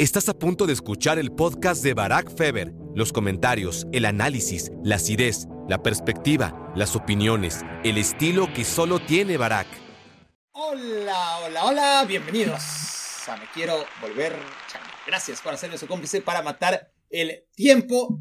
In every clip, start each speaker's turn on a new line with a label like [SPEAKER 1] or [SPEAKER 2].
[SPEAKER 1] Estás a punto de escuchar el podcast de Barack Feber. Los comentarios, el análisis, la acidez, la perspectiva, las opiniones, el estilo que solo tiene Barack.
[SPEAKER 2] Hola, hola, hola, bienvenidos a Me Quiero Volver Gracias por hacerme su cómplice para matar el tiempo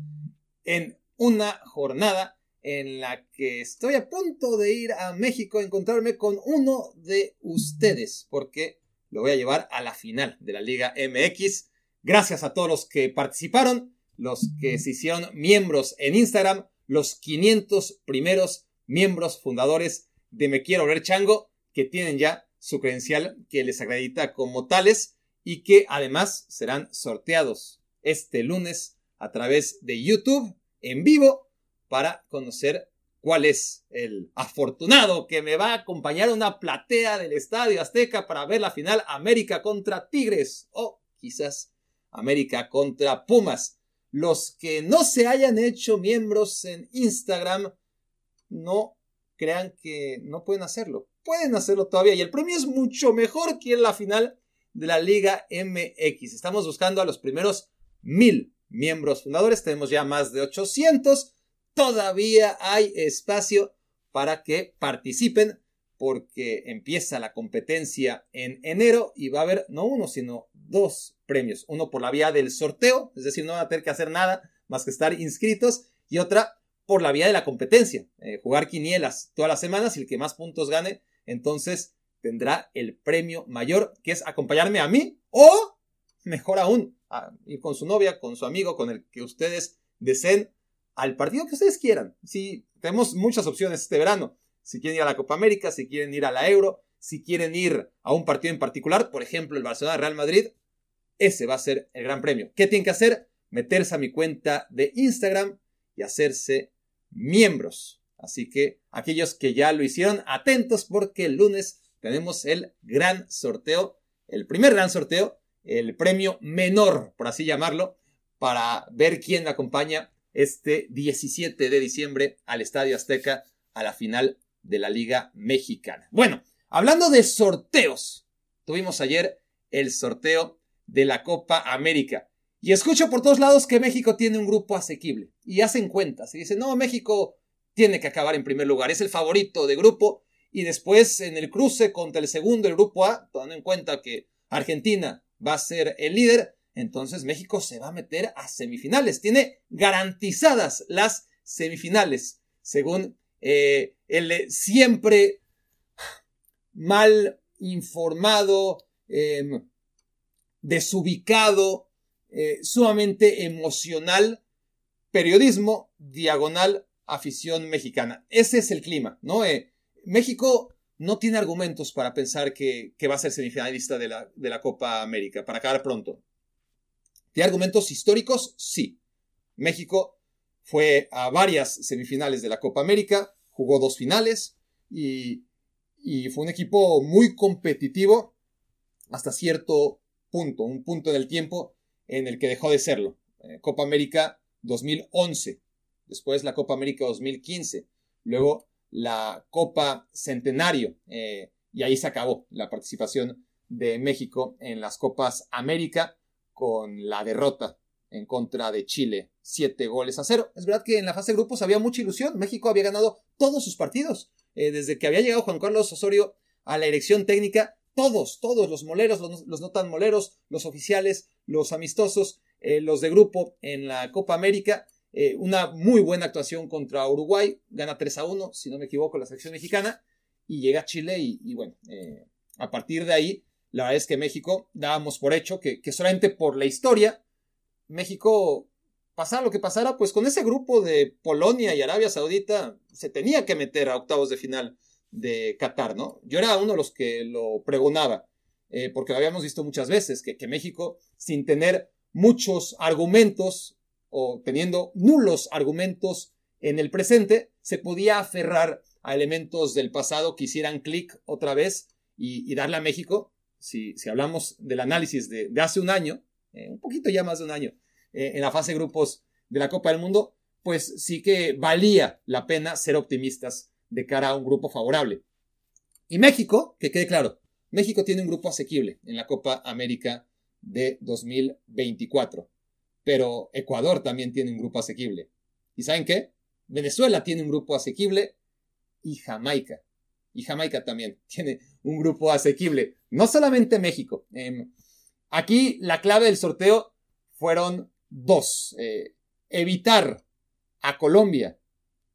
[SPEAKER 2] en una jornada en la que estoy a punto de ir a México a encontrarme con uno de ustedes, porque lo voy a llevar a la final de la Liga MX. Gracias a todos los que participaron, los que se hicieron miembros en Instagram, los 500 primeros miembros fundadores de Me Quiero Ver Chango, que tienen ya su credencial que les acredita como tales y que además serán sorteados este lunes a través de YouTube en vivo para conocer cuál es el afortunado que me va a acompañar a una platea del Estadio Azteca para ver la final América contra Tigres o quizás América contra Pumas. Los que no se hayan hecho miembros en Instagram, no crean que no pueden hacerlo. Pueden hacerlo todavía y el premio es mucho mejor que en la final de la Liga MX. Estamos buscando a los primeros mil miembros fundadores. Tenemos ya más de 800. Todavía hay espacio para que participen porque empieza la competencia en enero y va a haber no uno, sino dos premios. Uno por la vía del sorteo, es decir, no van a tener que hacer nada más que estar inscritos, y otra por la vía de la competencia, eh, jugar quinielas todas las semanas y el que más puntos gane, entonces tendrá el premio mayor, que es acompañarme a mí o, mejor aún, ir con su novia, con su amigo, con el que ustedes deseen al partido que ustedes quieran. Sí, tenemos muchas opciones este verano si quieren ir a la Copa América, si quieren ir a la Euro, si quieren ir a un partido en particular, por ejemplo el Barcelona-Real Madrid, ese va a ser el gran premio. ¿Qué tienen que hacer? Meterse a mi cuenta de Instagram y hacerse miembros. Así que aquellos que ya lo hicieron, atentos porque el lunes tenemos el gran sorteo, el primer gran sorteo, el premio menor, por así llamarlo, para ver quién acompaña este 17 de diciembre al Estadio Azteca a la final de la Liga Mexicana. Bueno, hablando de sorteos, tuvimos ayer el sorteo de la Copa América. Y escucho por todos lados que México tiene un grupo asequible. Y hacen cuentas. Y dicen, no, México tiene que acabar en primer lugar. Es el favorito de grupo. Y después en el cruce contra el segundo, el grupo A, tomando en cuenta que Argentina va a ser el líder, entonces México se va a meter a semifinales. Tiene garantizadas las semifinales, según eh, el siempre mal informado, em, desubicado, eh, sumamente emocional, periodismo diagonal afición mexicana. Ese es el clima, ¿no? Eh, México no tiene argumentos para pensar que, va a ser semifinalista de la, de la Copa América, para acabar pronto. ¿Tiene argumentos históricos? Sí. México fue a varias semifinales de la Copa América, jugó dos finales y, fue un equipo muy competitivo hasta cierto punto, un punto del tiempo en el que dejó de serlo. Eh, Copa América 2011, después la Copa América 2015, luego la Copa Centenario eh, y ahí se acabó la participación de México en las Copas América con la derrota en contra de Chile, siete goles a cero. Es verdad que en la fase de grupos había mucha ilusión. México había ganado todos sus partidos. Eh, desde que había llegado Juan Carlos Osorio a la elección técnica, todos, todos, los moleros, los, no tan moleros, los oficiales, los amistosos, eh, los de grupo en la Copa América. Eh, una muy buena actuación contra Uruguay, gana 3 a 1, si no me equivoco, la selección mexicana, y llega a Chile y bueno, a partir de ahí, la verdad es que México dábamos por hecho que, que solamente por la historia México, pasara lo que pasara, pues con ese grupo de Polonia y Arabia Saudita se tenía que meter a octavos de final de Qatar, ¿no? Yo era uno de los que lo pregonaba, eh, porque lo habíamos visto muchas veces, que, que México, sin tener muchos argumentos o teniendo nulos argumentos en el presente, se podía aferrar a elementos del pasado que hicieran clic otra vez y, darle a México, si, hablamos del análisis de, de hace un año, eh, un poquito ya más de un año, eh, en la fase de grupos de la Copa del Mundo, pues sí que valía la pena ser optimistas de cara a un grupo favorable. Y México, que quede claro, México tiene un grupo asequible en la Copa América de 2024. Pero Ecuador también tiene un grupo asequible. ¿Y saben qué? Venezuela tiene un grupo asequible y Jamaica. Y Jamaica también tiene un grupo asequible. No solamente México. Em, aquí la clave del sorteo fueron dos. Eh, evitar a Colombia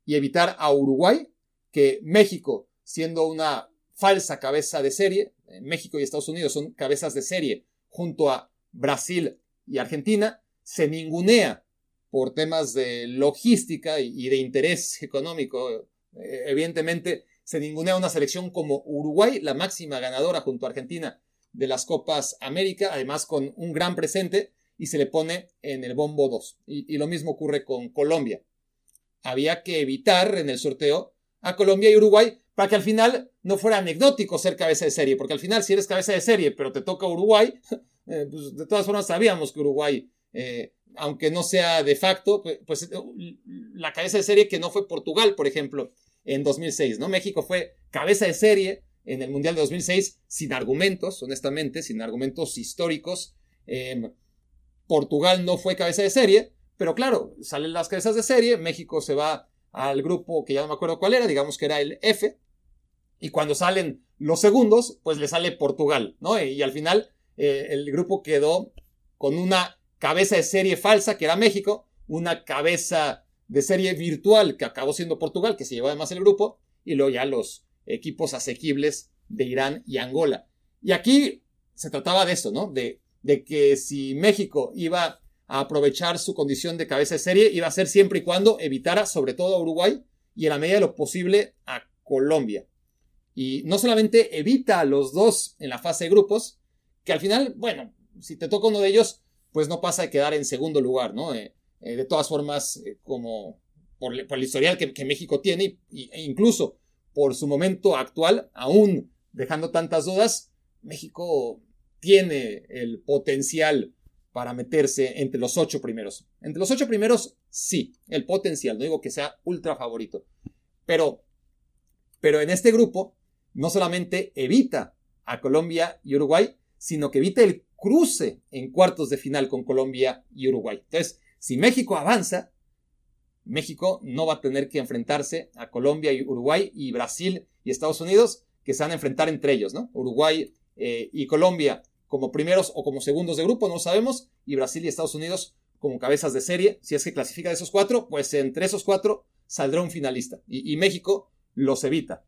[SPEAKER 2] y evitar a Uruguay, que México, siendo una falsa cabeza de serie, eh, México y Estados Unidos son cabezas de serie junto a Brasil y Argentina, se ningunea por temas de logística y de interés económico. Eh, evidentemente, se ningunea una selección como Uruguay, la máxima ganadora junto a Argentina de las Copas América, además con un gran presente, y se le pone en el bombo 2. Y, lo mismo ocurre con Colombia. Había que evitar en el sorteo a Colombia y Uruguay para que al final no fuera anecdótico ser cabeza de serie, porque al final si eres cabeza de serie pero te toca Uruguay, eh, pues de todas formas sabíamos que Uruguay, eh, aunque no sea de facto, pues, pues la cabeza de serie que no fue Portugal, por ejemplo, en 2006, ¿no? México fue cabeza de serie en el Mundial de 2006 sin argumentos, honestamente, sin argumentos históricos. Em, Portugal no fue cabeza de serie, pero claro, salen las cabezas de serie, México se va al grupo que ya no me acuerdo cuál era, digamos que era el F, y cuando salen los segundos, pues le sale Portugal, ¿no? Y, al final eh, el grupo quedó con una cabeza de serie falsa, que era México, una cabeza de serie virtual, que acabó siendo Portugal, que se llevó además el grupo, y luego ya los equipos asequibles de Irán y Angola. Y aquí se trataba de eso, ¿no? De de que si México iba a aprovechar su condición de cabeza de serie, iba a ser siempre y cuando evitara sobre todo a Uruguay y en la medida de lo posible a Colombia. Y no solamente evita a los dos en la fase de grupos, que al final, bueno, si te toca uno de ellos, pues no pasa de quedar en segundo lugar, ¿no? Eh, eh, de todas formas, eh, como por, el historial que, México tiene, e incluso por su momento actual, aún dejando tantas dudas, México tiene el potencial para meterse entre los ocho primeros. Entre los ocho primeros, sí, el potencial, no digo que sea ultra favorito, pero, pero en este grupo no solamente evita a Colombia y Uruguay, sino que evita el cruce en cuartos de final con Colombia y Uruguay. Entonces, si México avanza, México no va a tener que enfrentarse a Colombia y Uruguay y Brasil y Estados Unidos, que se van a enfrentar entre ellos, ¿no? Uruguay eh, y Colombia como primeros o como segundos de grupo, no sabemos, y Brasil y Estados Unidos como cabezas de serie. Si es que clasifica de esos cuatro, pues entre esos cuatro saldrá un finalista. Y, México los evita.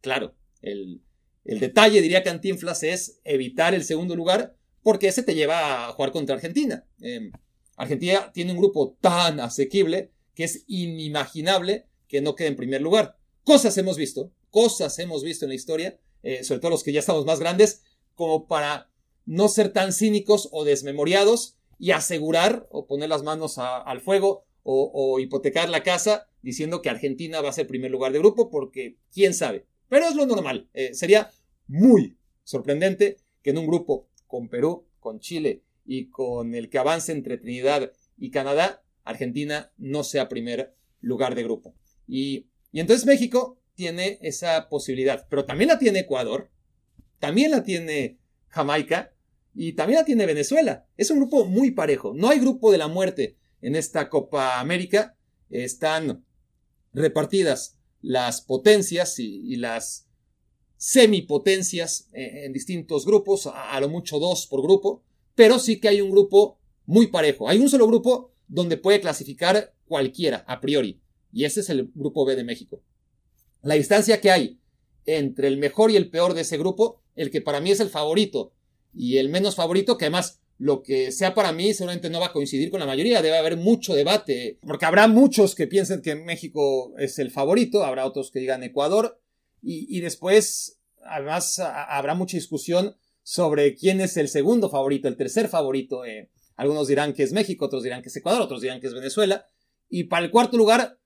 [SPEAKER 2] Claro, el, detalle, diría Cantinflas, es evitar el segundo lugar, porque ese te lleva a jugar contra Argentina. Em, Argentina tiene un grupo tan asequible que es inimaginable que no quede en primer lugar. Cosas hemos visto, cosas hemos visto en la historia, eh, sobre todo los que ya estamos más grandes, como para no ser tan cínicos o desmemoriados y asegurar o poner las manos al fuego o, hipotecar la casa diciendo que Argentina va a ser primer lugar de grupo porque quién sabe. Pero es lo normal. Eh, sería muy sorprendente que en un grupo con Perú, con Chile y con el que avance entre Trinidad y Canadá, Argentina no sea primer lugar de grupo. Y, entonces México tiene esa posibilidad, pero también la tiene Ecuador, también la tiene Jamaica y también la tiene Venezuela. Es un grupo muy parejo. No hay grupo de la muerte en esta Copa América. Están repartidas las potencias y, las semipotencias en, distintos grupos, a, lo mucho dos por grupo, pero sí que hay un grupo muy parejo. Hay un solo grupo donde puede clasificar cualquiera a priori, y ese es el grupo B de México. La distancia que hay entre el mejor y el peor de ese grupo, el que para mí es el favorito y el menos favorito, que además lo que sea para mí seguramente no va a coincidir con la mayoría, debe haber mucho debate, porque habrá muchos que piensen que México es el favorito, habrá otros que digan Ecuador, y, después además habrá mucha discusión sobre quién es el segundo favorito, el tercer favorito. Eh, algunos dirán que es México, otros dirán que es Ecuador, otros dirán que es Venezuela, y para el cuarto lugar,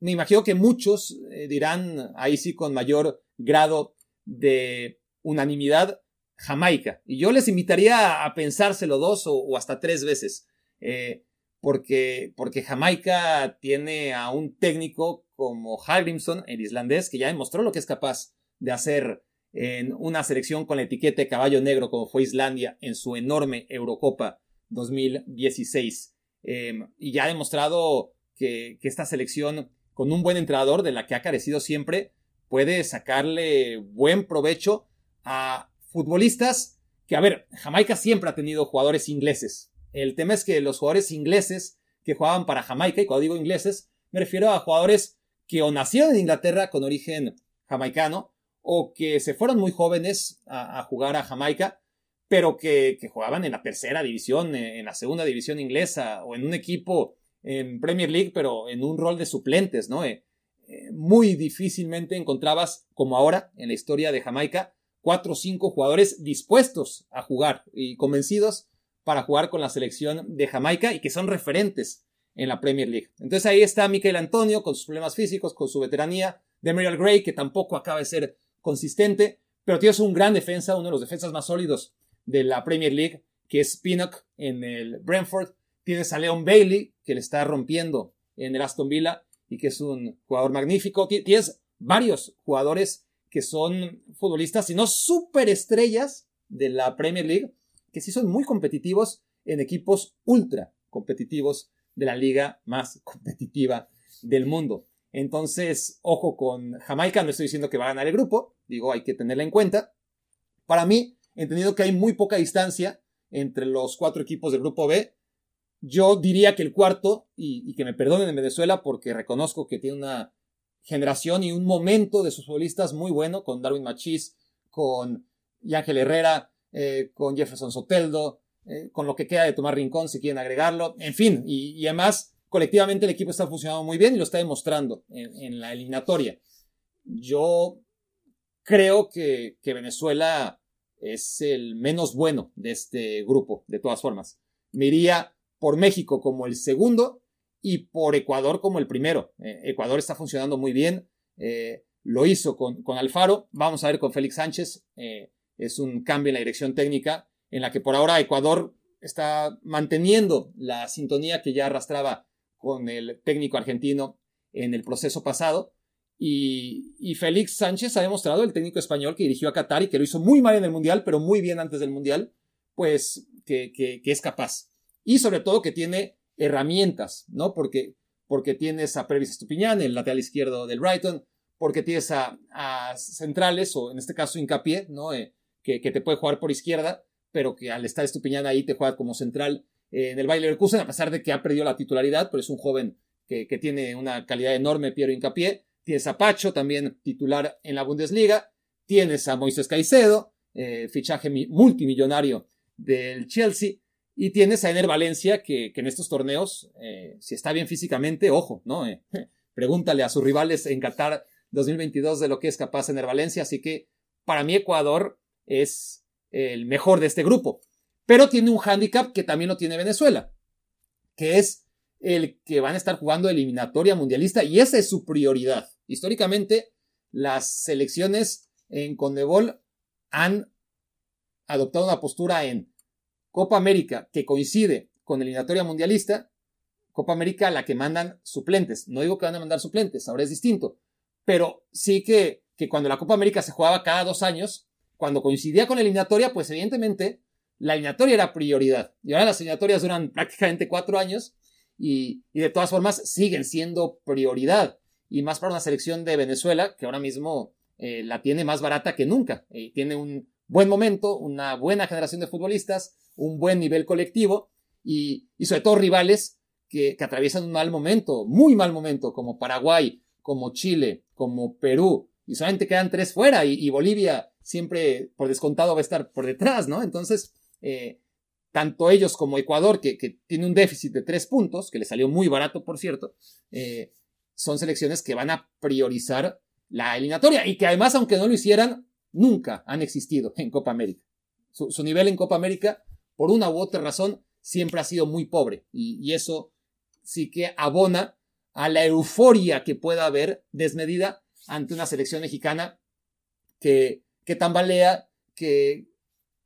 [SPEAKER 2] me imagino que muchos eh, dirán ahí sí con mayor grado de unanimidad Jamaica. Y yo les invitaría a pensárselo dos o, hasta tres veces, eh, porque, porque Jamaica tiene a un técnico como Hallgrimson, el islandés, que ya demostró lo que es capaz de hacer en una selección con la etiqueta de caballo negro como fue Islandia en su enorme Eurocopa 2016. Em, y ya ha demostrado que, que, esta selección, con un buen entrenador de la que ha carecido siempre, puede sacarle buen provecho a futbolistas que, a ver, Jamaica siempre ha tenido jugadores ingleses. El tema es que los jugadores ingleses que jugaban para Jamaica, y cuando digo ingleses, me refiero a jugadores que o nacieron en Inglaterra con origen jamaicano, o que se fueron muy jóvenes a, jugar a Jamaica, pero que, jugaban en la tercera división, en la segunda división inglesa, o en un equipo en Premier League, pero en un rol de suplentes, ¿no? Eh, eh, muy difícilmente encontrabas, como ahora en la historia de Jamaica, cuatro o cinco jugadores dispuestos a jugar y convencidos para jugar con la selección de Jamaica y que son referentes en la Premier League. Entonces ahí está Michael Antonio con sus problemas físicos, con su veteranía, Demariel Gray, que tampoco acaba de ser consistente, pero tienes un gran defensa, uno de los defensas más sólidos de la Premier League, que es Pinnock en el Brentford. Tienes a Leon Bailey, que le está rompiendo en el Aston Villa y que es un jugador magnífico. Tienes varios jugadores que son futbolistas, y no superestrellas de la Premier League, que sí son muy competitivos en equipos ultra competitivos de la liga más competitiva del mundo. Entonces, ojo con Jamaica, no estoy diciendo que va a ganar el grupo, digo, hay que tenerla en cuenta. Para mí, entendido que hay muy poca distancia entre los cuatro equipos del grupo B, yo diría que el cuarto, y, que me perdonen en Venezuela porque reconozco que tiene una generación y un momento de sus futbolistas muy bueno, con Darwin Machís, con Ángel Herrera, eh, con Jefferson Soteldo, eh, con lo que queda de Tomás Rincón, si quieren agregarlo, en fin, y además colectivamente el equipo está funcionando muy bien y lo está demostrando en, la eliminatoria. Yo creo que, Venezuela es el menos bueno de este grupo, de todas formas. Me iría por México como el segundo y por Ecuador como el primero. Eh, Ecuador está funcionando muy bien. Eh, lo hizo con, Alfaro. Vamos a ver con Félix Sánchez. Eh, es un cambio en la dirección técnica en la que por ahora Ecuador está manteniendo la sintonía que ya arrastraba con el técnico argentino en el proceso pasado. Y, Félix Sánchez ha demostrado, el técnico español que dirigió a Qatar y que lo hizo muy mal en el Mundial, pero muy bien antes del Mundial, pues que, es capaz. Y sobre todo que tiene herramientas, ¿no? Porque, porque tienes a Previs Estupiñán, el lateral izquierdo del Brighton, porque tienes a, centrales, o en este caso hincapié, ¿no? Eh, que, que, te puede jugar por izquierda, pero que al estar Estupiñán ahí te juega como central en el Bayer Leverkusen, a pesar de que ha perdido la titularidad, pero es un joven que, tiene una calidad enorme, Piero Incapié. Tienes a Pacho, también titular en la Bundesliga. Tienes a Moisés Caicedo, eh, fichaje multimillonario del Chelsea. Y tienes a Ener Valencia, que, en estos torneos, eh, si está bien físicamente, ojo, ¿no? Eh, pregúntale a sus rivales en Qatar 2022 de lo que es capaz Ener Valencia. Así que para mí Ecuador es el mejor de este grupo. Pero tiene un hándicap que también lo tiene Venezuela, que es el que van a estar jugando eliminatoria mundialista y esa es su prioridad. Históricamente, las selecciones en Condebol han adoptado una postura en Copa América que coincide con eliminatoria mundialista, Copa América a la que mandan suplentes. No digo que van a mandar suplentes, ahora es distinto, pero sí que, cuando la Copa América se jugaba cada dos años, cuando coincidía con la eliminatoria, pues evidentemente la eliminatoria era prioridad. Y ahora las eliminatorias duran prácticamente cuatro años y, de todas formas siguen siendo prioridad. Y más para una selección de Venezuela que ahora mismo eh, la tiene más barata que nunca. Eh, tiene un buen momento, una buena generación de futbolistas, un buen nivel colectivo y, sobre todo rivales que, atraviesan un mal momento, muy mal momento, como Paraguay, como Chile, como Perú. Y solamente quedan tres fuera y, y Bolivia siempre por descontado va a estar por detrás, ¿no? Entonces, eh, tanto ellos como Ecuador, que, tiene un déficit de tres puntos, que le salió muy barato, por cierto, eh, son selecciones que van a priorizar la eliminatoria y que además, aunque no lo hicieran, nunca han existido en Copa América. Su, nivel en Copa América, por una u otra razón, siempre ha sido muy pobre y, eso sí que abona a la euforia que pueda haber desmedida ante una selección mexicana que, que tambalea, que,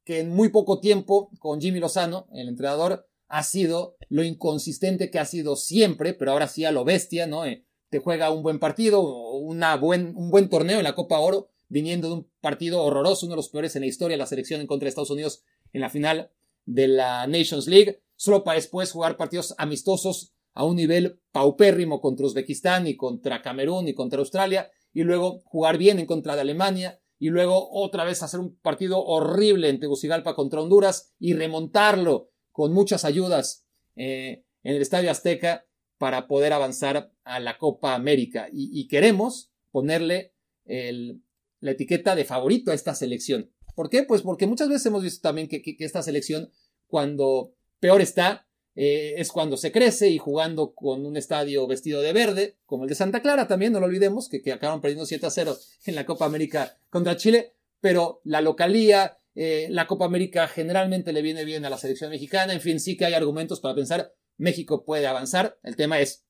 [SPEAKER 2] que en muy poco tiempo con Jimmy Lozano, el entrenador, ha sido lo inconsistente que ha sido siempre, pero ahora sí a lo bestia, ¿no? Eh, te juega un buen partido, un buen torneo en la Copa Oro, viniendo de un partido horroroso, uno de los peores en la historia, la selección en contra de Estados Unidos en la final de la Nations League, solo para después jugar partidos amistosos a un nivel paupérrimo contra Uzbekistán y contra Camerún y contra Australia, y luego jugar bien en contra de Alemania, y luego otra vez hacer un partido horrible en Tegucigalpa contra Honduras y remontarlo con muchas ayudas eh, en el Estadio Azteca para poder avanzar a la Copa América. Y, queremos ponerle la etiqueta de favorito a esta selección. ¿Por qué? Pues porque muchas veces hemos visto también que, esta selección, cuando peor está, eh, es cuando se crece y jugando con un estadio vestido de verde, como el de Santa Clara también, no lo olvidemos, que, que acabaron perdiendo 7 a 0 en la Copa América contra Chile, pero la localía, eh, la Copa América generalmente le viene bien a la selección mexicana, en fin, sí que hay argumentos para pensar México puede avanzar, el tema es,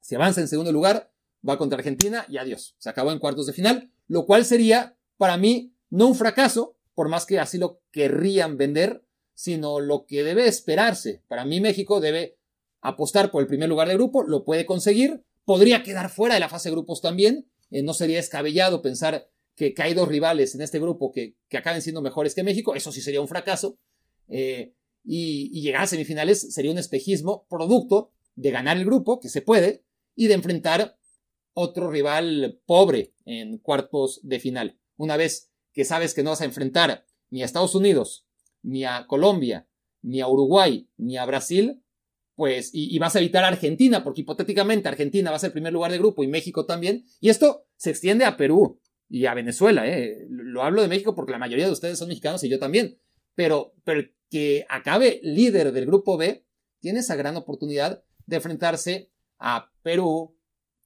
[SPEAKER 2] si avanza en segundo lugar, va contra Argentina y adiós, se acabó en cuartos de final, lo cual sería para mí no un fracaso, por más que así lo querrían vender, sino lo que debe esperarse. Para mí México debe apostar por el primer lugar de grupo, lo puede conseguir, podría quedar fuera de la fase de grupos también, eh, no sería escabellado pensar que, hay dos rivales en este grupo que, acaben siendo mejores que México, eso sí sería un fracaso, eh, y, y llegar a semifinales sería un espejismo producto de ganar el grupo, que se puede, y de enfrentar otro rival pobre en cuartos de final. Una vez que sabes que no vas a enfrentar ni a Estados Unidos, ni a Colombia, ni a Uruguay, ni a Brasil, pues, y, vas a evitar a Argentina, porque hipotéticamente Argentina va a ser el primer lugar de grupo y México también, y esto se extiende a Perú y a Venezuela, ¿eh? Lo hablo de México porque la mayoría de ustedes son mexicanos y yo también, pero, pero que acabe líder del grupo B tiene esa gran oportunidad de enfrentarse a Perú,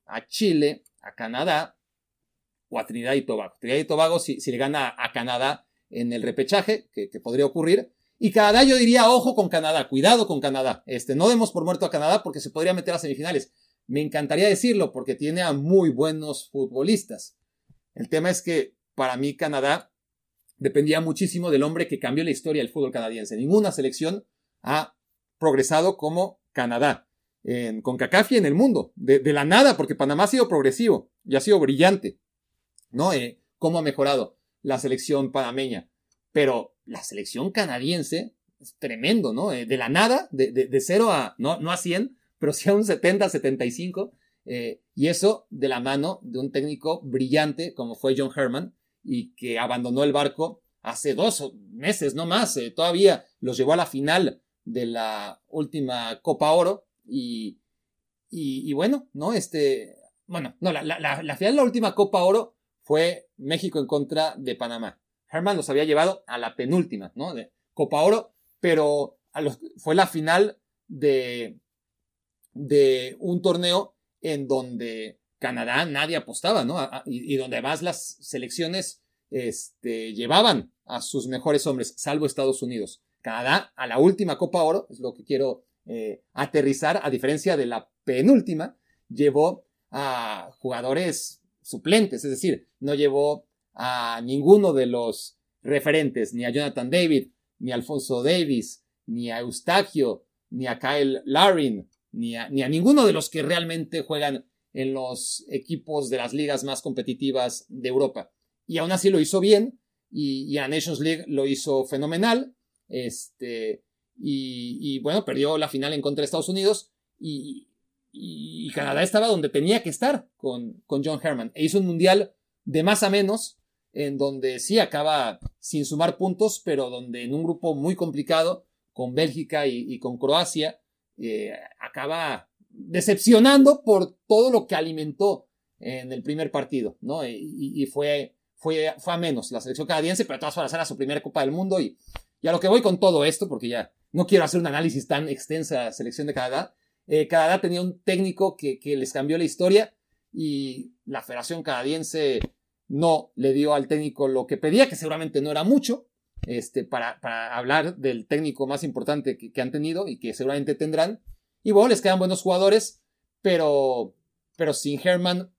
[SPEAKER 2] a Chile, a Canadá o a Trinidad y Tobago. Trinidad y Tobago, si, le gana a Canadá en el repechaje, que, podría ocurrir. Y Canadá, yo diría, ojo con Canadá, cuidado con Canadá. Este, no demos por muerto a Canadá porque se podría meter a semifinales. Me encantaría decirlo porque tiene a muy buenos futbolistas. El tema es que para mí Canadá dependía muchísimo del hombre que cambió la historia del fútbol canadiense. Ninguna selección ha progresado como Canadá en CONCACAF y en el mundo, de, la nada, porque Panamá ha sido progresivo y ha sido brillante, ¿no? Eh, cómo ha mejorado la selección panameña. Pero la selección canadiense es tremendo, ¿no? Eh, de la nada, de, de, 0 a, no, no a 100, pero sí a un 70, 75, eh, y eso de la mano de un técnico brillante como fue John Herman y que abandonó el barco hace dos meses, no más, todavía los llevó a la final de la última Copa Oro y, y, bueno, ¿no? Este, bueno, no, la, la, la final de la última Copa Oro fue México en contra de Panamá. Herman los había llevado a la penúltima, ¿no? De Copa Oro, pero fue la final de, de un torneo en donde Canadá nadie apostaba, ¿no? y, donde además las selecciones este, llevaban a sus mejores hombres, salvo Estados Unidos. Canadá a la última Copa Oro, es lo que quiero eh, aterrizar, a diferencia de la penúltima, llevó a jugadores suplentes, es decir, no llevó a ninguno de los referentes, ni a Jonathan David, ni a Alfonso Davis, ni a Eustaquio, ni a Kyle Larin, ni a, ni a ninguno de los que realmente juegan en los equipos de las ligas más competitivas de Europa. Y aún así lo hizo bien, y, y a Nations League lo hizo fenomenal. Este, y, bueno, perdió la final en contra de Estados Unidos y, Canadá estaba donde tenía que estar con, con John Herman. E hizo un mundial de más a menos, en donde sí acaba sin sumar puntos, pero donde en un grupo muy complicado, con Bélgica y, con Croacia, eh, acaba decepcionando por todo lo que alimentó en el primer partido, ¿no? Y, fue, fue, fue a menos la selección canadiense, pero todas formas era su primera Copa del Mundo y, y a lo que voy con todo esto, porque ya no quiero hacer un análisis tan extensa de la selección de Canadá. Eh, Canadá tenía un técnico que, les cambió la historia y la Federación Canadiense no le dio al técnico lo que pedía, que seguramente no era mucho, este, para, hablar del técnico más importante que, han tenido y que seguramente tendrán. Y bueno, les quedan buenos jugadores, pero, pero sin Herman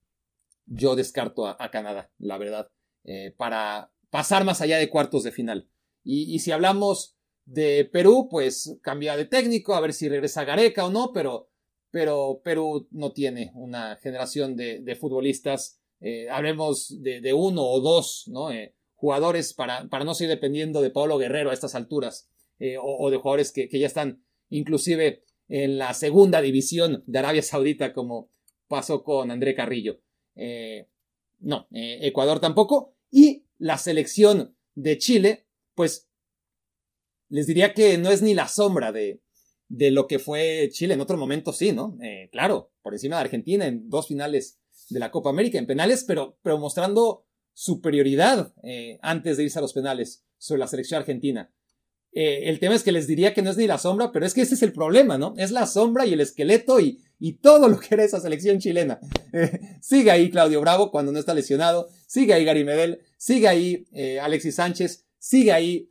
[SPEAKER 2] yo descarto a, Canadá, la verdad, eh, para pasar más allá de cuartos de final. y si hablamos de Perú, pues cambia de técnico, a ver si regresa Gareca o no, pero, pero Perú no tiene una generación de, futbolistas eh, hablemos de, uno o dos ¿no? Eh, jugadores para, para no seguir dependiendo de Pablo Guerrero a estas alturas, eh, o, de jugadores que, ya están inclusive en la segunda división de Arabia Saudita, como pasó con André Carrillo. no, Ecuador tampoco. Y la selección de Chile, pues les diría que no es ni la sombra de, de lo que fue Chile en otro momento, sí, ¿no? claro, por encima de Argentina en dos finales de la Copa América en penales, pero, pero mostrando superioridad eh, antes de irse a los penales sobre la selección argentina. Eh, el tema es que les diría que no es ni la sombra, pero es que ese es el problema, ¿no? Es la sombra y el esqueleto y, y todo lo que era esa selección chilena. sigue ahí Claudio Bravo cuando no está lesionado, sigue ahí Gary Medel, sigue ahí eh, Alexis Sánchez, sigue ahí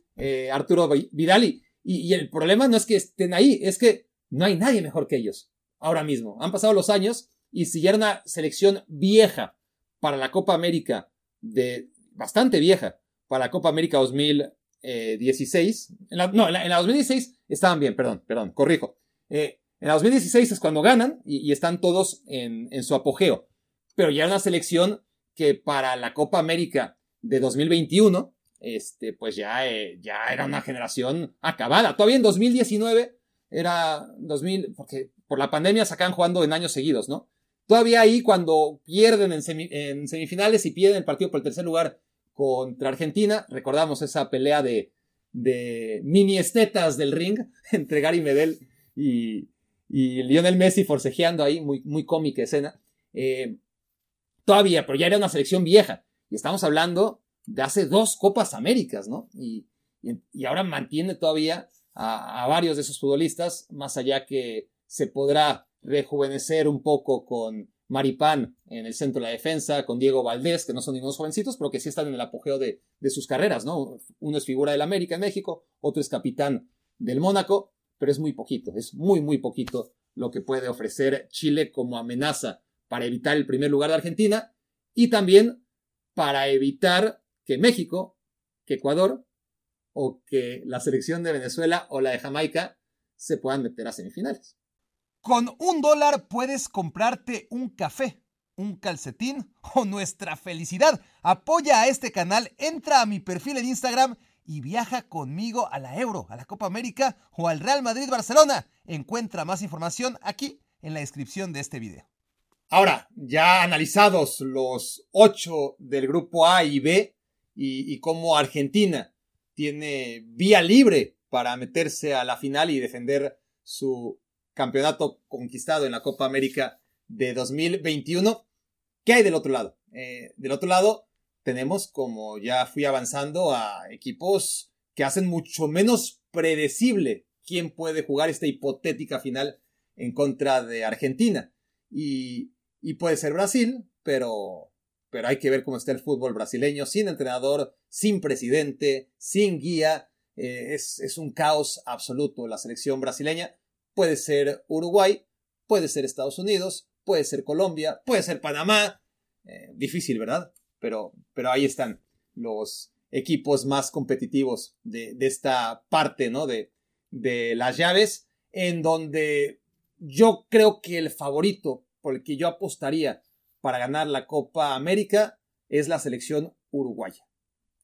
[SPEAKER 2] Arturo Vidali. Y, el problema no es que estén ahí, es que no hay nadie mejor que ellos ahora mismo. Han pasado los años y si ya era una selección vieja para la Copa América, de bastante vieja, para la Copa América 2016, en la, no, en la, 2016 estaban bien, perdón, perdón, corrijo. Eh, en la 2016 es cuando ganan y, están todos en, en, su apogeo. Pero ya era una selección que para la Copa América de 2021, este, pues ya, eh, ya era una generación acabada. Todavía en 2019 era 2000, porque por la pandemia se acaban jugando en años seguidos, ¿no? Todavía ahí cuando pierden en, semifinales y pierden el partido por el tercer lugar contra Argentina, recordamos esa pelea de, mini estetas del ring entre Gary Medel y, Lionel Messi forcejeando ahí, muy, muy cómica escena. Eh, todavía, pero ya era una selección vieja. Y estamos hablando de hace dos Copas Américas, ¿no? Y, ahora mantiene todavía a, a, varios de esos futbolistas, más allá que se podrá rejuvenecer un poco con Maripán en el centro de la defensa, con Diego Valdés, que no son ningunos jovencitos, pero que sí están en el apogeo de, sus carreras, ¿no? Uno es figura del América en México, otro es capitán del Mónaco, pero es muy poquito, es muy, muy poquito lo que puede ofrecer Chile como amenaza para evitar el primer lugar de Argentina y también para evitar que México, que Ecuador o que la selección de Venezuela o la de Jamaica se puedan meter a semifinales. Con un dólar puedes comprarte un café, un calcetín o nuestra felicidad. Apoya a este canal, entra a mi perfil en Instagram y viaja conmigo a la Euro, a la Copa América o al Real Madrid Barcelona. Encuentra más información aquí en la descripción de este video. Ahora, ya analizados los ocho del grupo A y B y, y cómo Argentina tiene vía libre para meterse a la final y defender su campeonato conquistado en la Copa América de 2021. ¿Qué hay del otro lado? Eh, del otro lado tenemos, como ya fui avanzando, a equipos que hacen mucho menos predecible quién puede jugar esta hipotética final en contra de Argentina. Y, puede ser Brasil, pero, pero hay que ver cómo está el fútbol brasileño, sin entrenador, sin presidente, sin guía. Eh, es, es un caos absoluto la selección brasileña. Puede ser Uruguay, puede ser Estados Unidos, puede ser Colombia, puede ser Panamá. Eh, difícil, ¿verdad? Pero, pero ahí están los equipos más competitivos de, esta parte, ¿no? De, de las llaves, en donde yo creo que el favorito por el que yo apostaría para ganar la Copa América es la selección uruguaya.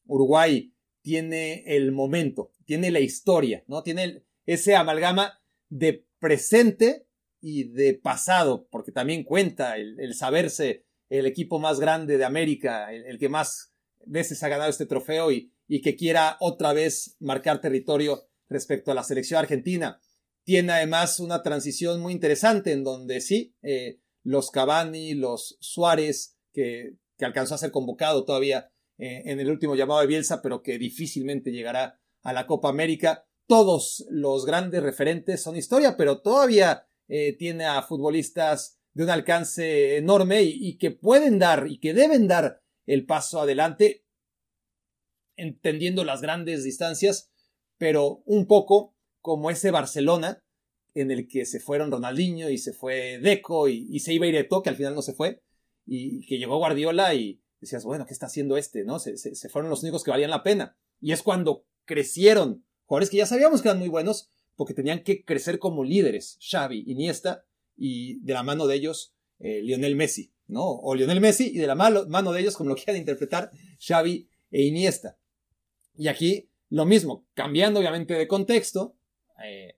[SPEAKER 2] Uruguay tiene el momento, tiene la historia, ¿no? Tiene ese amalgama de presente y de pasado, porque también cuenta el, saberse el equipo más grande de América, el, que más veces ha ganado este trofeo y, que quiera otra vez marcar territorio respecto a la selección argentina. Tiene además una transición muy interesante en donde sí, eh, los Cavani, los Suárez, que, alcanzó a ser convocado todavía eh, en el último llamado de Bielsa, pero que difícilmente llegará a la Copa América, todos los grandes referentes son historia, pero todavía eh, tiene a futbolistas de un alcance enorme y, que pueden dar y que deben dar el paso adelante, entendiendo las grandes distancias, pero un poco como ese Barcelona en el que se fueron Ronaldinho y se fue Deco y, se iba Ireto, que al final no se fue, y que llegó Guardiola y decías, bueno, ¿qué está haciendo este? ¿No? Se, se fueron los únicos que valían la pena. Y es cuando crecieron Jugadores que ya sabíamos que eran muy buenos porque tenían que crecer como líderes. Xavi, Iniesta y de la mano de ellos eh, Lionel Messi. ¿no? O Lionel Messi y de la mano, de ellos, como lo quieran interpretar, Xavi e Iniesta. Y aquí lo mismo, cambiando obviamente de contexto, eh,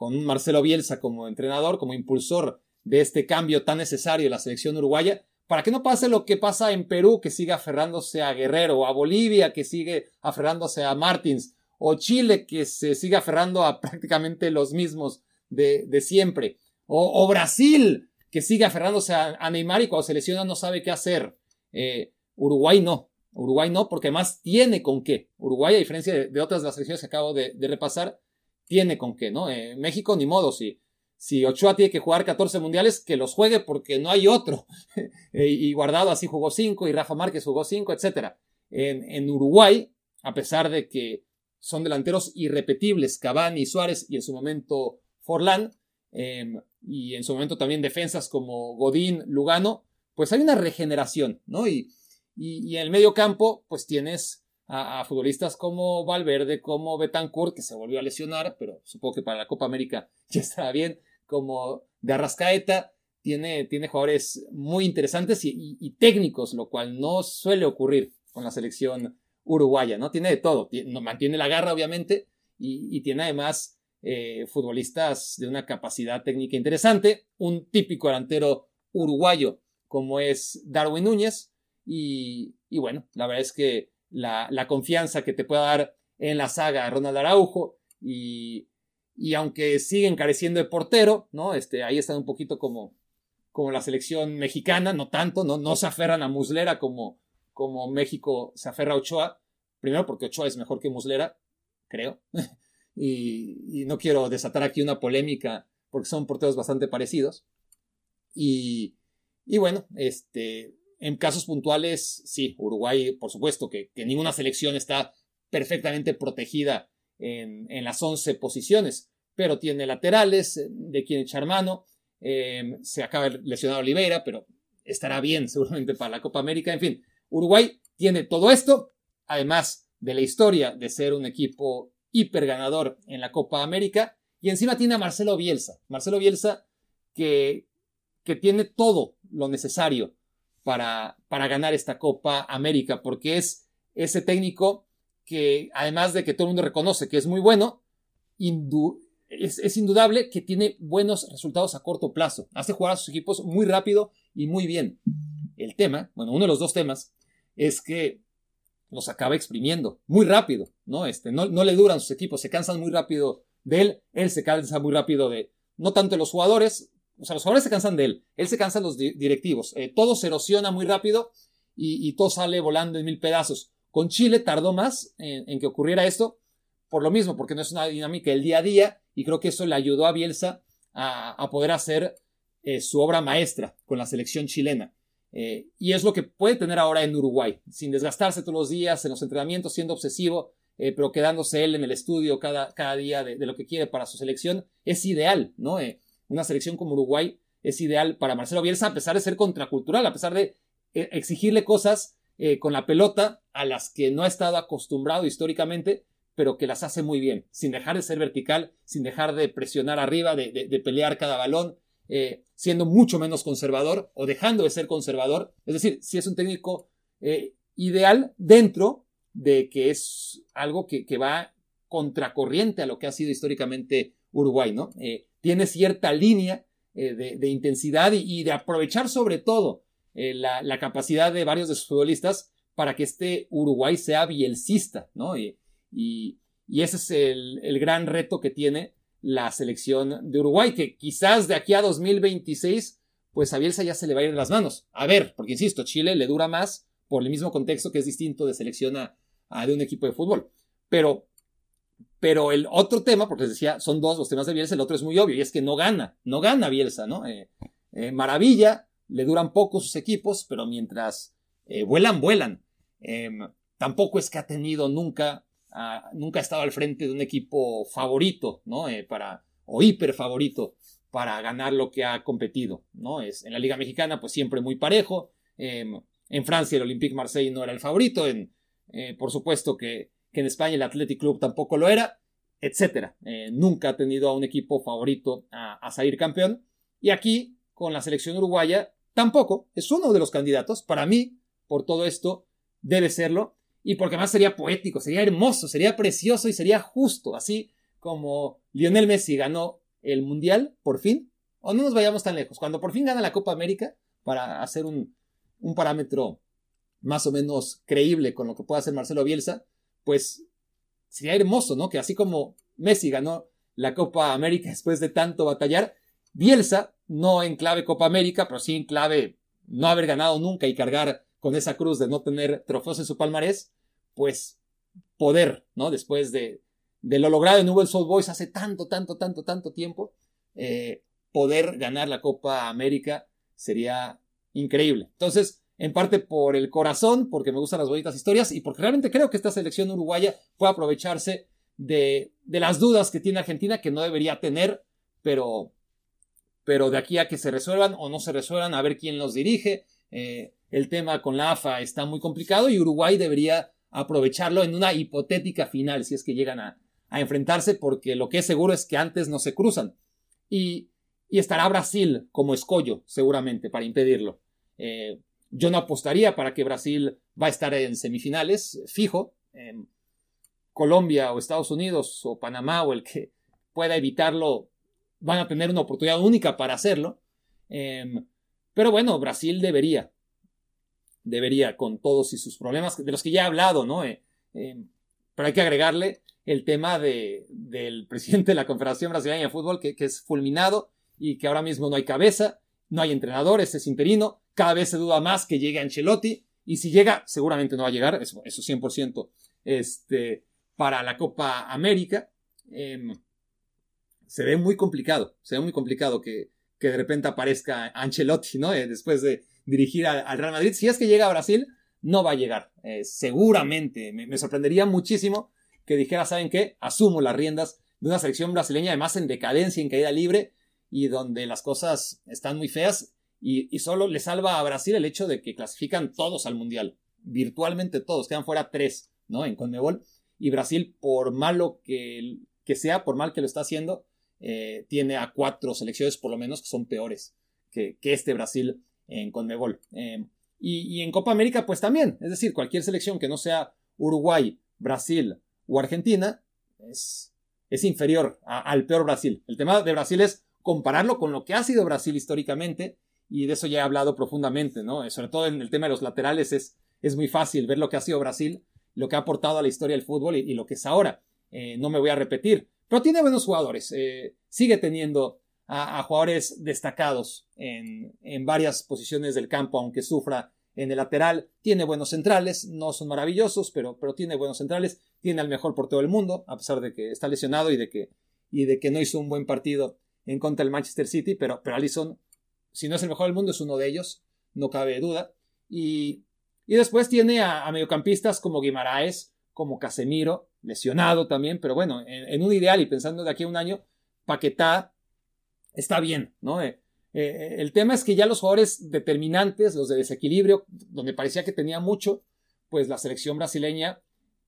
[SPEAKER 2] con Marcelo Bielsa como entrenador, como impulsor de este cambio tan necesario en la selección uruguaya, para que no pase lo que pasa en Perú, que sigue aferrándose a Guerrero, o a Bolivia, que sigue aferrándose a Martins, o Chile, que se sigue aferrando a prácticamente los mismos de, siempre, o, Brasil, que sigue aferrándose a, Neymar y cuando se lesiona no sabe qué hacer. Eh, Uruguay no, Uruguay no, porque además tiene con qué. Uruguay, a diferencia de, otras de las selecciones que acabo de, repasar, tiene con qué, ¿no? Eh, México, ni modo, si, si Ochoa tiene que jugar 14 mundiales, que los juegue porque no hay otro. Eh, y Guardado así jugó 5 y Rafa Márquez jugó 5, etc. En, en, Uruguay, a pesar de que son delanteros irrepetibles, Cavani, Suárez y en su momento Forlán, em, y en su momento también defensas como Godín, Lugano, pues hay una regeneración, ¿no? Y, y, en el medio campo, pues tienes a, futbolistas como Valverde, como Betancourt, que se volvió a lesionar, pero supongo que para la Copa América ya estará bien, como de Arrascaeta, tiene, tiene jugadores muy interesantes y, técnicos, lo cual no suele ocurrir con la selección uruguaya, ¿no? Tiene de todo, mantiene la garra, obviamente, y, tiene además eh, futbolistas de una capacidad técnica interesante, un típico delantero uruguayo como es Darwin Núñez, y, bueno, la verdad es que la, confianza que te pueda dar en la saga Ronald Araujo y, y aunque siguen careciendo de portero, ¿no? Este, ahí están un poquito como, como la selección mexicana, no tanto, no, no se aferran a Muslera como, como México se aferra a Ochoa. Primero porque Ochoa es mejor que Muslera, creo. y, y, no quiero desatar aquí una polémica porque son porteros bastante parecidos. Y, y bueno, este, en casos puntuales, sí, Uruguay, por supuesto, que, ninguna selección está perfectamente protegida en, las 11 posiciones, pero tiene laterales eh, de quien echar mano. Eh, se acaba lesionado Oliveira, pero estará bien seguramente para la Copa América. En fin, Uruguay tiene todo esto, además de la historia de ser un equipo hiper ganador en la Copa América, y encima tiene a Marcelo Bielsa. Marcelo Bielsa que, que tiene todo lo necesario para, para ganar esta Copa América, porque es ese técnico que, además de que todo el mundo reconoce que es muy bueno, es, indudable que tiene buenos resultados a corto plazo. Hace jugar a sus equipos muy rápido y muy bien. El tema, bueno, uno de los dos temas, es que los acaba exprimiendo muy rápido, ¿no? Este, no, no le duran sus equipos, se cansan muy rápido de él, él se cansa muy rápido de, no tanto de los jugadores, o sea, los jugadores se cansan de él, él se cansa de los directivos, eh, todo se erosiona muy rápido y, todo sale volando en mil pedazos. Con Chile tardó más en, que ocurriera esto, por lo mismo, porque no es una dinámica del día a día y creo que eso le ayudó a Bielsa a, poder hacer eh, su obra maestra con la selección chilena. Eh, y es lo que puede tener ahora en Uruguay, sin desgastarse todos los días en los entrenamientos, siendo obsesivo, pero quedándose él en el estudio cada, cada día de, lo que quiere para su selección, es ideal, ¿no? Una selección como Uruguay es ideal para Marcelo Bielsa, a pesar de ser contracultural, a pesar de eh, exigirle cosas eh, con la pelota a las que no ha estado acostumbrado históricamente, pero que las hace muy bien, sin dejar de ser vertical, sin dejar de presionar arriba, de, pelear cada balón, eh, siendo mucho menos conservador o dejando de ser conservador. Es decir, si es un técnico ideal dentro de que es algo que, va contracorriente a lo que ha sido históricamente Uruguay, ¿no? tiene cierta línea eh, de, intensidad y, de aprovechar sobre todo eh, la, capacidad de varios de sus futbolistas para que este Uruguay sea bielcista, ¿no? Y, ese es el, gran reto que tiene la selección de Uruguay, que quizás de aquí a 2026, pues a Bielsa ya se le va a ir de las manos. A ver, porque insisto, Chile le dura más por el mismo contexto que es distinto de selección a, a de un equipo de fútbol. Pero pero el otro tema, porque les decía, son dos los temas de Bielsa, el otro es muy obvio, y es que no gana, no gana Bielsa, ¿no? Eh, eh, maravilla, le duran poco sus equipos, pero mientras eh, vuelan, vuelan. Em, tampoco es que ha tenido nunca, ah, nunca ha estado al frente de un equipo favorito, ¿no? para, o hiper favorito para ganar lo que ha competido, ¿no? Es, en la Liga Mexicana, pues siempre muy parejo. Em, en Francia, el Olympique Marseille no era el favorito. En, por supuesto que que en España el Athletic Club tampoco lo era, etc. Eh, nunca ha tenido a un equipo favorito a, salir campeón. Y aquí, con la selección uruguaya, tampoco es uno de los candidatos. Para mí, por todo esto, debe serlo. Y porque más sería poético, sería hermoso, sería precioso y sería justo. Así como Lionel Messi ganó el Mundial, por fin. O no nos vayamos tan lejos. Cuando por fin gana la Copa América, para hacer un, un parámetro más o menos creíble con lo que pueda hacer Marcelo Bielsa, pues sería hermoso, ¿no? Que así como Messi ganó la Copa América después de tanto batallar, Bielsa, no en clave Copa América, pero sí en clave no haber ganado nunca y cargar con esa cruz de no tener trofeos en su palmarés, pues poder, ¿no? Después de, lo logrado en Newell's Old Boys hace tanto, tanto, tanto, tanto tiempo, eh, poder ganar la Copa América sería increíble. Entonces, en parte por el corazón, porque me gustan las bonitas historias y porque realmente creo que esta selección uruguaya puede aprovecharse de, de las dudas que tiene Argentina, que no debería tener, pero, pero de aquí a que se resuelvan o no se resuelvan, a ver quién los dirige. Eh, el tema con la AFA está muy complicado y Uruguay debería aprovecharlo en una hipotética final, si es que llegan a, a enfrentarse, porque lo que es seguro es que antes no se cruzan. Y, y estará Brasil como escollo, seguramente, para impedirlo. Eh, yo no apostaría para que Brasil va a estar en semifinales, fijo. Colombia o Estados Unidos o Panamá o el que pueda evitarlo van a tener una oportunidad única para hacerlo. Em, pero bueno, Brasil debería. Debería, con todos y sus problemas, de los que ya he hablado, ¿no? Eh, em, pero hay que agregarle el tema de, del presidente de la Confederación Brasileña de Fútbol, que, es fulminado y que ahora mismo no hay cabeza, no hay entrenadores, es interino, cada vez se duda más que llegue Ancelotti, y si llega, seguramente no va a llegar, eso, eso 100%, este, para la Copa América. Em, se ve muy complicado, se ve muy complicado que, que de repente aparezca Ancelotti, ¿no? Eh, después de dirigir al Real Madrid. Si es que llega a Brasil, no va a llegar, eh, seguramente. Me, me, sorprendería muchísimo que dijera, ¿saben qué? Asumo las riendas de una selección brasileña, además en decadencia, en caída libre, y donde las cosas están muy feas, y, y solo le salva a Brasil el hecho de que clasifican todos al Mundial, virtualmente todos, quedan fuera tres, ¿no? En Conmebol y Brasil, por malo que, que sea, por mal que lo está haciendo, eh, tiene a cuatro selecciones por lo menos que son peores que, que este Brasil en Conmebol. Eh, y, y, en Copa América, pues también, es decir, cualquier selección que no sea Uruguay, Brasil o Argentina es, es inferior al peor Brasil. El tema de Brasil es compararlo con lo que ha sido Brasil históricamente y de eso ya he hablado profundamente, ¿no? Sobre todo en el tema de los laterales es, es muy fácil ver lo que ha sido Brasil lo que ha aportado a la historia del fútbol y, lo que es ahora. Eh, no me voy a repetir, pero tiene buenos jugadores. Eh, sigue teniendo a, jugadores destacados en, en, varias posiciones del campo, aunque sufra en el lateral. Tiene buenos centrales, no son maravillosos, pero, pero tiene buenos centrales. Tiene al mejor por todo el mundo, a pesar de que está lesionado y de que, y de que no hizo un buen partido en contra del Manchester City, pero, pero Allison, si no es el mejor del mundo, es uno de ellos, no cabe duda. Y, y después tiene a, mediocampistas como Guimaraes, como Casemiro, lesionado también, pero bueno, en, un ideal y pensando de aquí a un año, Paquetá está bien, ¿no? Eh, eh, el tema es que ya los jugadores determinantes, los de desequilibrio, donde parecía que tenía mucho, pues la selección brasileña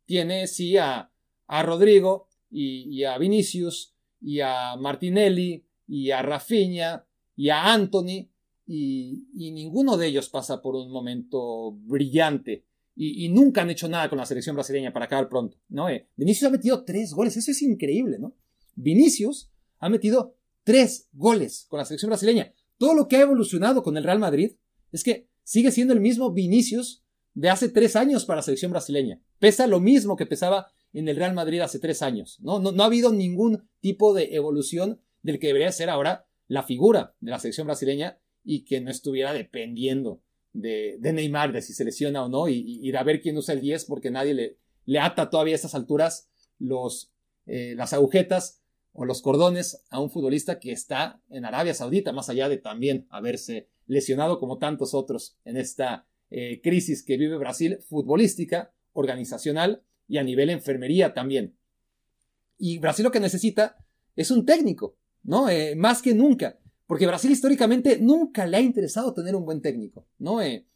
[SPEAKER 2] tiene sí a, a Rodrigo y, y, a Vinicius y a Martinelli y a Rafinha y a Anthony y, ninguno de ellos pasa por un momento brillante. Y, nunca han hecho nada con la selección brasileña para acabar pronto. ¿no? Eh, Vinicius ha metido tres goles, eso es increíble, ¿no? Vinicius ha metido tres goles con la selección brasileña. Todo lo que ha evolucionado con el Real Madrid es que sigue siendo el mismo Vinicius de hace tres años para la selección brasileña. Pesa lo mismo que pesaba en el Real Madrid hace tres años. No, no, no ha habido ningún tipo de evolución del que debería ser ahora la figura de la selección brasileña y que no estuviera dependiendo de, Neymar, de si se lesiona o no, y, ir a ver quién usa el 10, porque nadie le, le ata todavía a estas alturas los, eh, las agujetas o los cordones a un futbolista que está en Arabia Saudita, más allá de también haberse lesionado como tantos otros en esta eh, crisis que vive Brasil, futbolística, organizacional y a nivel enfermería también. Y Brasil lo que necesita es un técnico, ¿no? Eh, más que nunca. Porque Brasil históricamente nunca le ha interesado tener un buen técnico, ¿no? Eh,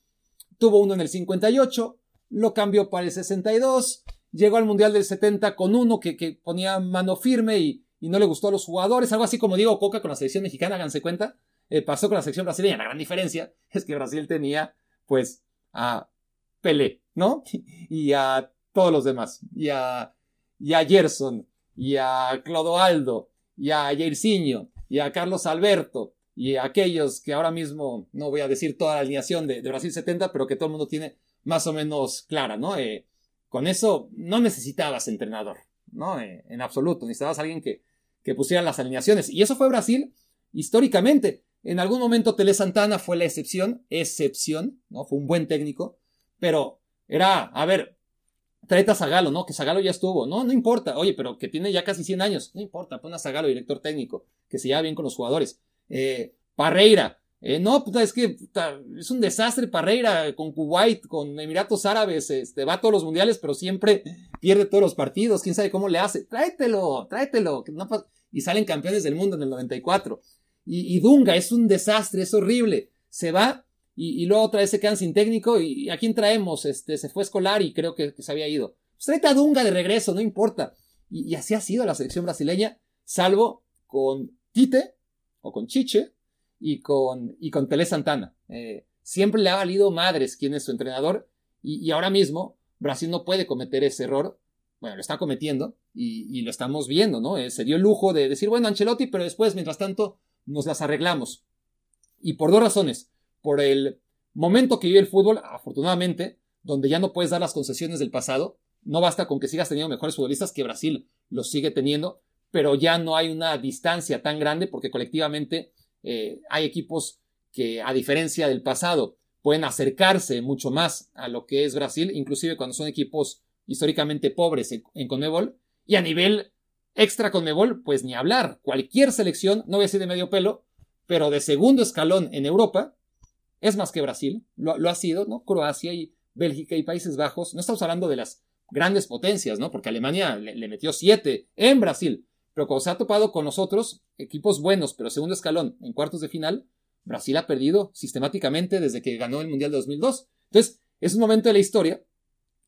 [SPEAKER 2] tuvo uno en el 58, lo cambió para el 62, llegó al Mundial del 70 con uno que, que ponía mano firme y, y, no le gustó a los jugadores, algo así como Diego Coca con la selección mexicana, háganse cuenta. eh, pasó con la selección brasileña. La gran diferencia es que Brasil tenía, pues, a Pelé, ¿no? Y a todos los demás. Y a, y a Gerson, y a Clodoaldo, y a Jairzinho, y a Carlos Alberto, y a aquellos que ahora mismo, no voy a decir toda la alineación de, Brasil 70, pero que todo el mundo tiene más o menos clara, ¿no? Eh, con eso no necesitabas entrenador, ¿no? Eh, en absoluto, necesitabas alguien que, que pusiera las alineaciones. Y eso fue Brasil históricamente. En algún momento Tele Santana fue la excepción, excepción, ¿no? Fue un buen técnico, pero era, a ver, traete a Zagalo, ¿no? Que Zagalo ya estuvo, no, no importa, oye, pero que tiene ya casi 100 años, no importa, pon a Zagalo, director técnico, que se lleva bien con los jugadores. Eh, Parreira, eh, no, puta, es que es un desastre Parreira con Kuwait, con Emiratos Árabes, este, va a todos los mundiales, pero siempre pierde todos los partidos, quién sabe cómo le hace. Tráetelo, tráetelo, que no y salen campeones del mundo en el 94. Y, y Dunga es un desastre, es horrible. Se va y, luego otra vez se quedan sin técnico. ¿Y a quién traemos? Este, se fue Escolar y creo que, se había ido. Pues tráete a Dunga de regreso, no importa. Y, así ha sido la selección brasileña, salvo con Tite o con Chiche y con, y con Tele Santana. Eh, siempre le ha valido madres quién es su entrenador y, ahora mismo Brasil no puede cometer ese error. Bueno, lo está cometiendo y, lo estamos viendo, ¿no? Eh, se dio el lujo de decir, bueno, Ancelotti, pero después, mientras tanto, nos las arreglamos. Y por dos razones. Por el momento que vive el fútbol, afortunadamente, donde ya no puedes dar las concesiones del pasado. No basta con que sigas teniendo mejores futbolistas que Brasil los sigue teniendo, pero ya no hay una distancia tan grande porque colectivamente eh, hay equipos que, a diferencia del pasado, pueden acercarse mucho más a lo que es Brasil, inclusive cuando son equipos históricamente pobres en, en Conmebol. Y a nivel extra Conmebol, pues ni hablar. Cualquier selección, no voy a decir de medio pelo, pero de segundo escalón en Europa, es más que Brasil. Lo, ha sido, ¿no? Croacia y Bélgica y Países Bajos. No estamos hablando de las grandes potencias, ¿no? Porque Alemania le, metió siete en Brasil. Pero cuando se ha topado con nosotros, equipos buenos, pero segundo escalón, en cuartos de final, Brasil ha perdido sistemáticamente desde que ganó el Mundial de 2002. Entonces, es un momento de la historia,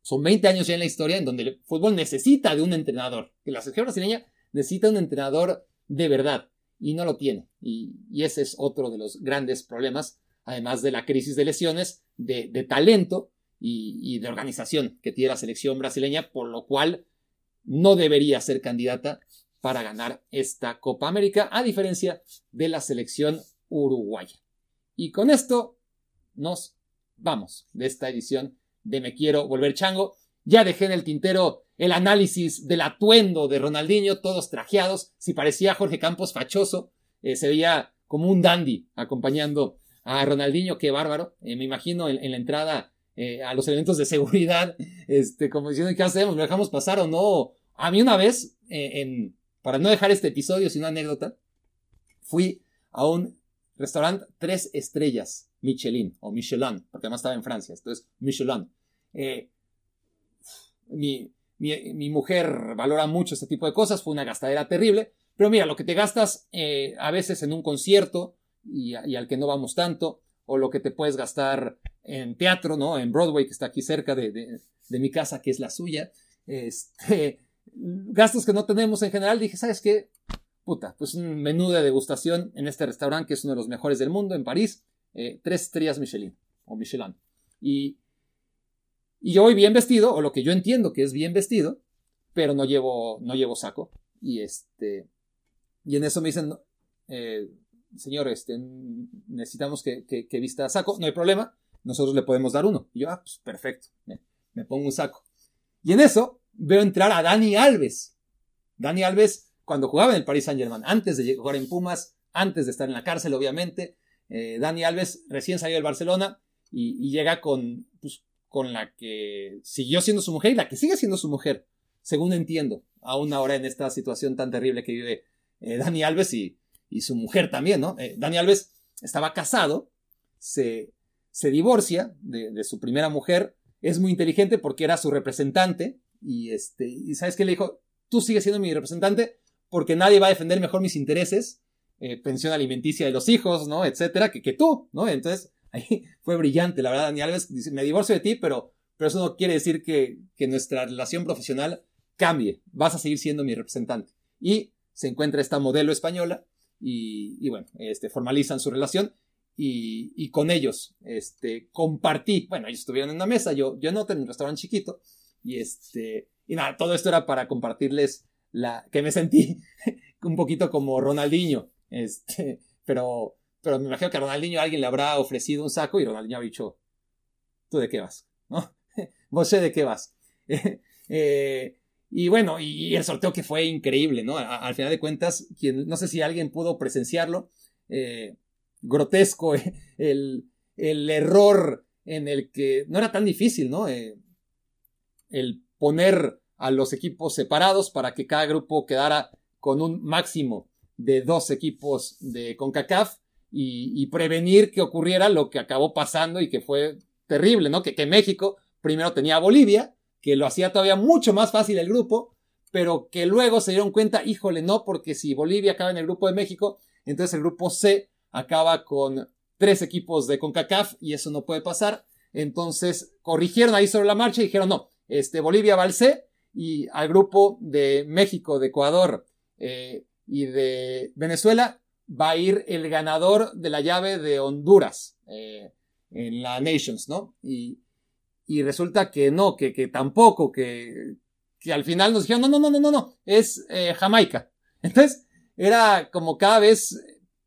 [SPEAKER 2] son 20 años ya en la historia en donde el fútbol necesita de un entrenador, que la selección brasileña necesita un entrenador de verdad, y no lo tiene. Y, ese es otro de los grandes problemas, además de la crisis de lesiones, de, talento y, de organización que tiene la selección brasileña, por lo cual no debería ser candidata para ganar esta Copa América, a diferencia de la selección uruguaya. Y con esto nos vamos de esta edición de Me Quiero Volver Chango. Ya dejé en el tintero el análisis del atuendo de Ronaldinho, todos trajeados. Si parecía Jorge Campos fachoso, eh, se veía como un dandy acompañando a Ronaldinho, qué bárbaro. Eh, me imagino en, la entrada eh, a los elementos de seguridad, este, como diciendo, ¿qué hacemos? ¿Lo dejamos pasar o no? A mí una vez, en, para no dejar este episodio sin una anécdota, fui a un restaurante tres estrellas Michelin o Michelin, porque además estaba en Francia, entonces Michelin. Eh, mi, mujer valora mucho este tipo de cosas, fue una gastadera terrible, pero mira, lo que te gastas eh, a veces en un concierto y, al que no vamos tanto, o lo que te puedes gastar en teatro, ¿no? En Broadway, que está aquí cerca de, de mi casa, que es la suya, este, gastos que no tenemos en general, dije, ¿sabes qué? Puta, pues un menú de degustación en este restaurante que es uno de los mejores del mundo en París, eh, tres estrellas Michelin o Michelin. Y, y yo voy bien vestido, o lo que yo entiendo que es bien vestido, pero no llevo, no llevo saco. Y este, y en eso me dicen, eh, señor, este, necesitamos que, que, vista saco, no hay problema, nosotros le podemos dar uno. Y yo, ah, pues perfecto, me pongo un saco. Y en eso veo entrar a Dani Alves. Dani Alves, cuando jugaba en el Paris Saint Germain, antes de jugar en Pumas, antes de estar en la cárcel, obviamente, eh, Dani Alves recién salió del Barcelona y, llega con, pues, con la que siguió siendo su mujer y la que sigue siendo su mujer, según entiendo, aún ahora en esta situación tan terrible que vive eh, Dani Alves y, su mujer también, ¿no? Eh, Dani Alves estaba casado, se, se divorcia de, de, su primera mujer, es muy inteligente porque era su representante, y este, y sabes qué le dijo, tú sigues siendo mi representante porque nadie va a defender mejor mis intereses, eh, pensión alimenticia de los hijos, ¿no? Etcétera, que, que tú, ¿no? Entonces, ahí fue brillante, la verdad, Dani Alves dice, me divorcio de ti, pero, pero eso no quiere decir que, que nuestra relación profesional cambie, vas a seguir siendo mi representante. Y se encuentra esta modelo española y, bueno, este, formalizan su relación y, con ellos este, compartí, bueno, ellos estuvieron en una mesa, yo, yo no tenía un restaurante chiquito y este, y nada, todo esto era para compartirles la, que me sentí un poquito como Ronaldinho, este, pero, pero me imagino que a Ronaldinho alguien le habrá ofrecido un saco y Ronaldinho ha dicho, ¿tú de qué vas? ¿No? ¿Vos sé de qué vas? eh, y bueno, y, el sorteo que fue increíble, ¿no? al final de cuentas, quien, no sé si alguien pudo presenciarlo, eh, grotesco el, el, error en el que no era tan difícil, ¿no? Eh, el poner a los equipos separados para que cada grupo quedara con un máximo de dos equipos de CONCACAF y, prevenir que ocurriera lo que acabó pasando y que fue terrible, ¿no? Que, que México primero tenía a Bolivia, que lo hacía todavía mucho más fácil el grupo, pero que luego se dieron cuenta, híjole, no, porque si Bolivia acaba en el grupo de México, entonces el grupo C acaba con tres equipos de CONCACAF y eso no puede pasar. Entonces corrigieron ahí sobre la marcha y dijeron, no, este, Bolivia va al C y al grupo de México, de Ecuador eh, y de Venezuela va a ir el ganador de la llave de Honduras eh, en la Nations, ¿no? Y, y resulta que no, que, que tampoco, que, que, al final nos dijeron, no, no, no, no, no, no, es eh, Jamaica. Entonces, era como cada vez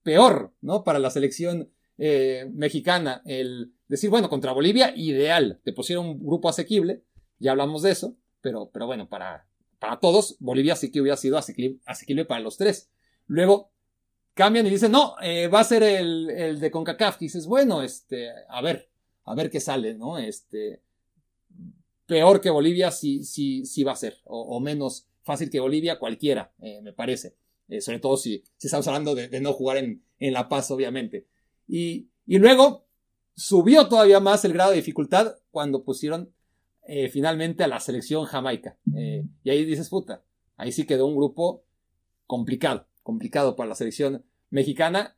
[SPEAKER 2] peor, ¿no? Para la selección eh, mexicana, el decir, bueno, contra Bolivia, ideal, te pusieron un grupo asequible, ya hablamos de eso, pero, pero bueno, para, para todos, Bolivia sí que hubiera sido asequible, para los tres. Luego, cambian y dicen, no, eh, va a ser el, el de CONCACAF. Dices, bueno, este, a ver, a ver qué sale, ¿no? Este, peor que Bolivia sí, sí, sí va a ser, o, menos fácil que Bolivia, cualquiera, eh, me parece. Eh, sobre todo si, si estamos hablando de, no jugar en, en, La Paz, obviamente. Y, y, luego subió todavía más el grado de dificultad cuando pusieron eh, finalmente a la selección jamaica. y ahí dices, puta, ahí sí quedó un grupo complicado, complicado para la selección mexicana,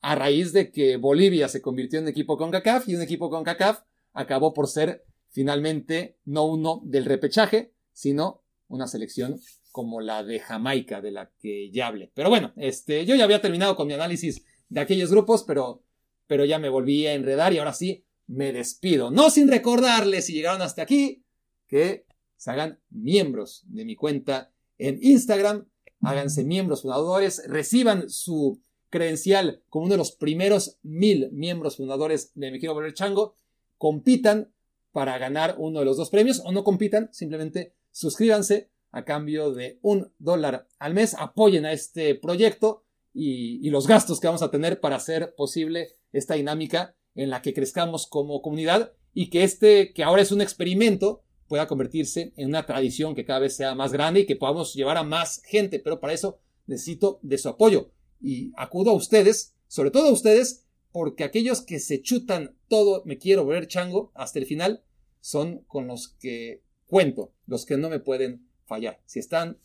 [SPEAKER 2] a raíz de que Bolivia se convirtió en equipo con CACAF y un equipo con CACAF acabó por ser finalmente no uno del repechaje, sino una selección como la de Jamaica, de la que ya hablé. Pero bueno, este, yo ya había terminado con mi análisis de aquellos grupos, pero, pero ya me volví a enredar y ahora sí me despido. No sin recordarles, si llegaron hasta aquí, que se hagan miembros de mi cuenta en Instagram, háganse miembros fundadores, reciban su credencial como uno de los primeros mil miembros fundadores de Me Quiero Volver Chango, compitan para ganar uno de los dos premios o no compitan, simplemente suscríbanse a cambio de un dólar al mes, apoyen a este proyecto y, los gastos que vamos a tener para hacer posible esta dinámica en la que crezcamos como comunidad y que este, que ahora es un experimento, pueda convertirse en una tradición que cada vez sea más grande y que podamos llevar a más gente, pero para eso necesito de su apoyo. Y acudo a ustedes, sobre todo a ustedes, porque aquellos que se chutan todo, me quiero ver chango hasta el final, son con los que cuento, los que no me pueden fallar. Si están,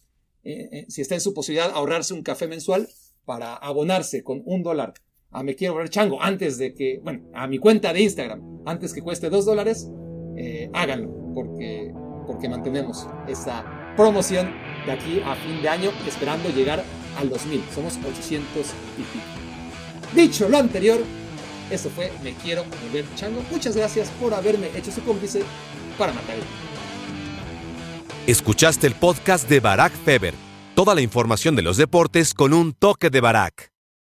[SPEAKER 2] eh, eh, si está en su posibilidad ahorrarse un café mensual para abonarse con un dólar a Me Quiero Ver Chango antes de que, bueno, a mi cuenta de Instagram, antes que cueste dos dólares, eh, háganlo, porque, porque mantenemos esa promoción de aquí a fin de año, esperando llegar al 2000. Somos 800 y pico. Dicho lo anterior, eso fue Me Quiero Volver Chango. Muchas gracias por haberme hecho su cómplice para matar
[SPEAKER 1] Escuchaste el podcast de Barack Feber. Toda la información de los deportes con un toque de Barack.